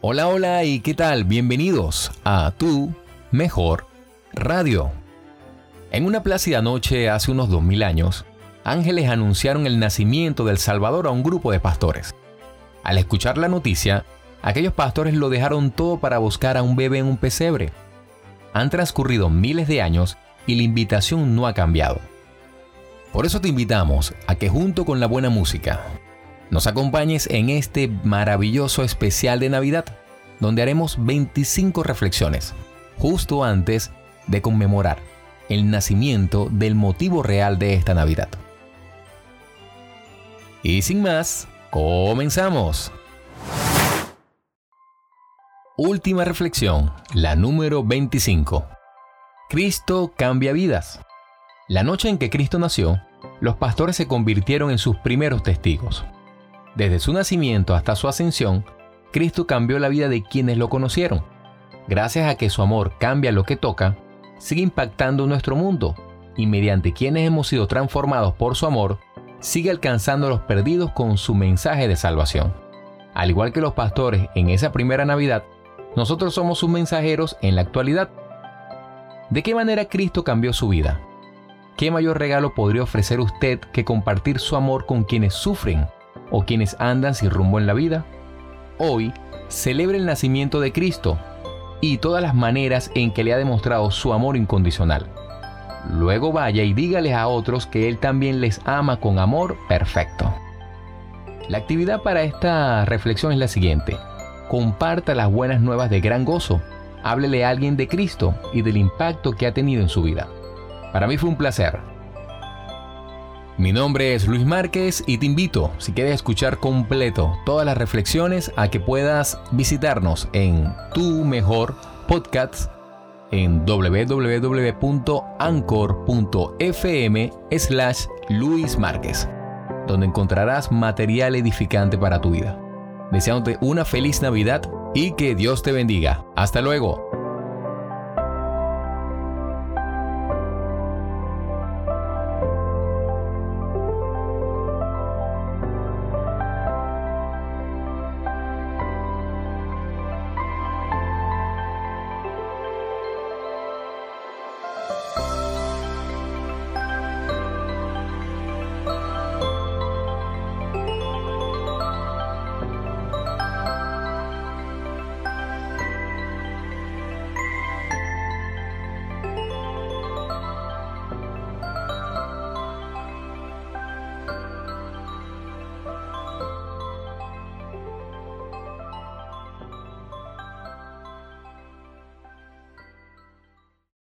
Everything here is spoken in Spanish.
Hola, hola y qué tal, bienvenidos a Tu Mejor Radio. En una plácida noche hace unos 2000 años, ángeles anunciaron el nacimiento del Salvador a un grupo de pastores. Al escuchar la noticia, aquellos pastores lo dejaron todo para buscar a un bebé en un pesebre. Han transcurrido miles de años y la invitación no ha cambiado. Por eso te invitamos a que junto con la buena música, nos acompañes en este maravilloso especial de Navidad, donde haremos 25 reflexiones, justo antes de conmemorar el nacimiento del motivo real de esta Navidad. Y sin más, comenzamos. Última reflexión, la número 25. Cristo cambia vidas. La noche en que Cristo nació, los pastores se convirtieron en sus primeros testigos. Desde su nacimiento hasta su ascensión, Cristo cambió la vida de quienes lo conocieron. Gracias a que su amor cambia lo que toca, sigue impactando nuestro mundo y mediante quienes hemos sido transformados por su amor, sigue alcanzando a los perdidos con su mensaje de salvación. Al igual que los pastores en esa primera Navidad, nosotros somos sus mensajeros en la actualidad. ¿De qué manera Cristo cambió su vida? ¿Qué mayor regalo podría ofrecer usted que compartir su amor con quienes sufren o quienes andan sin rumbo en la vida. Hoy celebra el nacimiento de Cristo y todas las maneras en que le ha demostrado su amor incondicional. Luego vaya y dígales a otros que Él también les ama con amor perfecto. La actividad para esta reflexión es la siguiente. Comparta las buenas nuevas de gran gozo. Háblele a alguien de Cristo y del impacto que ha tenido en su vida. Para mí fue un placer. Mi nombre es Luis Márquez y te invito, si quieres escuchar completo todas las reflexiones, a que puedas visitarnos en tu mejor podcast en www.anchor.fm slash Luis Márquez, donde encontrarás material edificante para tu vida. Deseándote una feliz Navidad y que Dios te bendiga. Hasta luego.